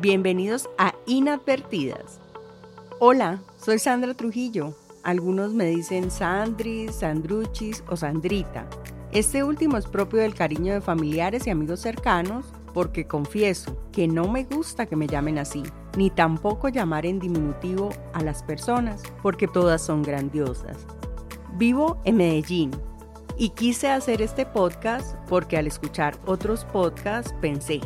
Bienvenidos a Inadvertidas. Hola, soy Sandra Trujillo. Algunos me dicen Sandri, Sandruchis o Sandrita. Este último es propio del cariño de familiares y amigos cercanos porque confieso que no me gusta que me llamen así, ni tampoco llamar en diminutivo a las personas, porque todas son grandiosas. Vivo en Medellín y quise hacer este podcast porque al escuchar otros podcasts pensé,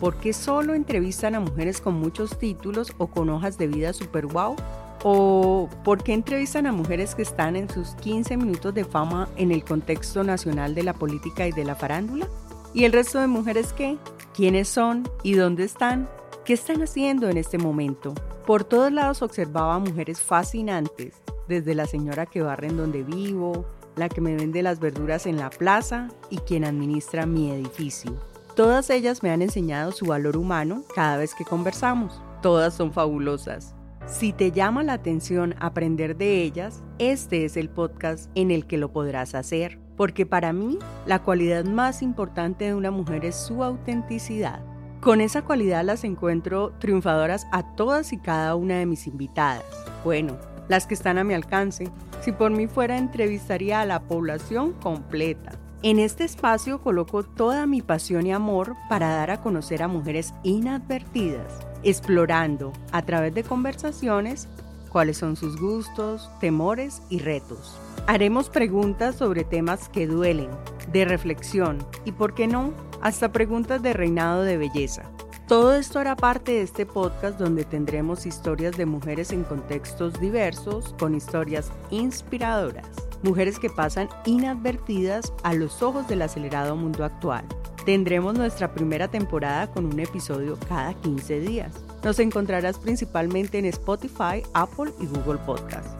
¿Por qué solo entrevistan a mujeres con muchos títulos o con hojas de vida super wow? ¿O por qué entrevistan a mujeres que están en sus 15 minutos de fama en el contexto nacional de la política y de la farándula? ¿Y el resto de mujeres qué? ¿Quiénes son y dónde están? ¿Qué están haciendo en este momento? Por todos lados observaba mujeres fascinantes, desde la señora que barre en donde vivo, la que me vende las verduras en la plaza y quien administra mi edificio. Todas ellas me han enseñado su valor humano cada vez que conversamos. Todas son fabulosas. Si te llama la atención aprender de ellas, este es el podcast en el que lo podrás hacer, porque para mí la cualidad más importante de una mujer es su autenticidad. Con esa cualidad las encuentro triunfadoras a todas y cada una de mis invitadas. Bueno, las que están a mi alcance. Si por mí fuera, entrevistaría a la población completa. En este espacio coloco toda mi pasión y amor para dar a conocer a mujeres inadvertidas, explorando a través de conversaciones cuáles son sus gustos, temores y retos. Haremos preguntas sobre temas que duelen, de reflexión y, por qué no, hasta preguntas de reinado de belleza. Todo esto hará parte de este podcast donde tendremos historias de mujeres en contextos diversos con historias inspiradoras mujeres que pasan inadvertidas a los ojos del acelerado mundo actual. Tendremos nuestra primera temporada con un episodio cada 15 días. Nos encontrarás principalmente en Spotify, Apple y Google Podcast.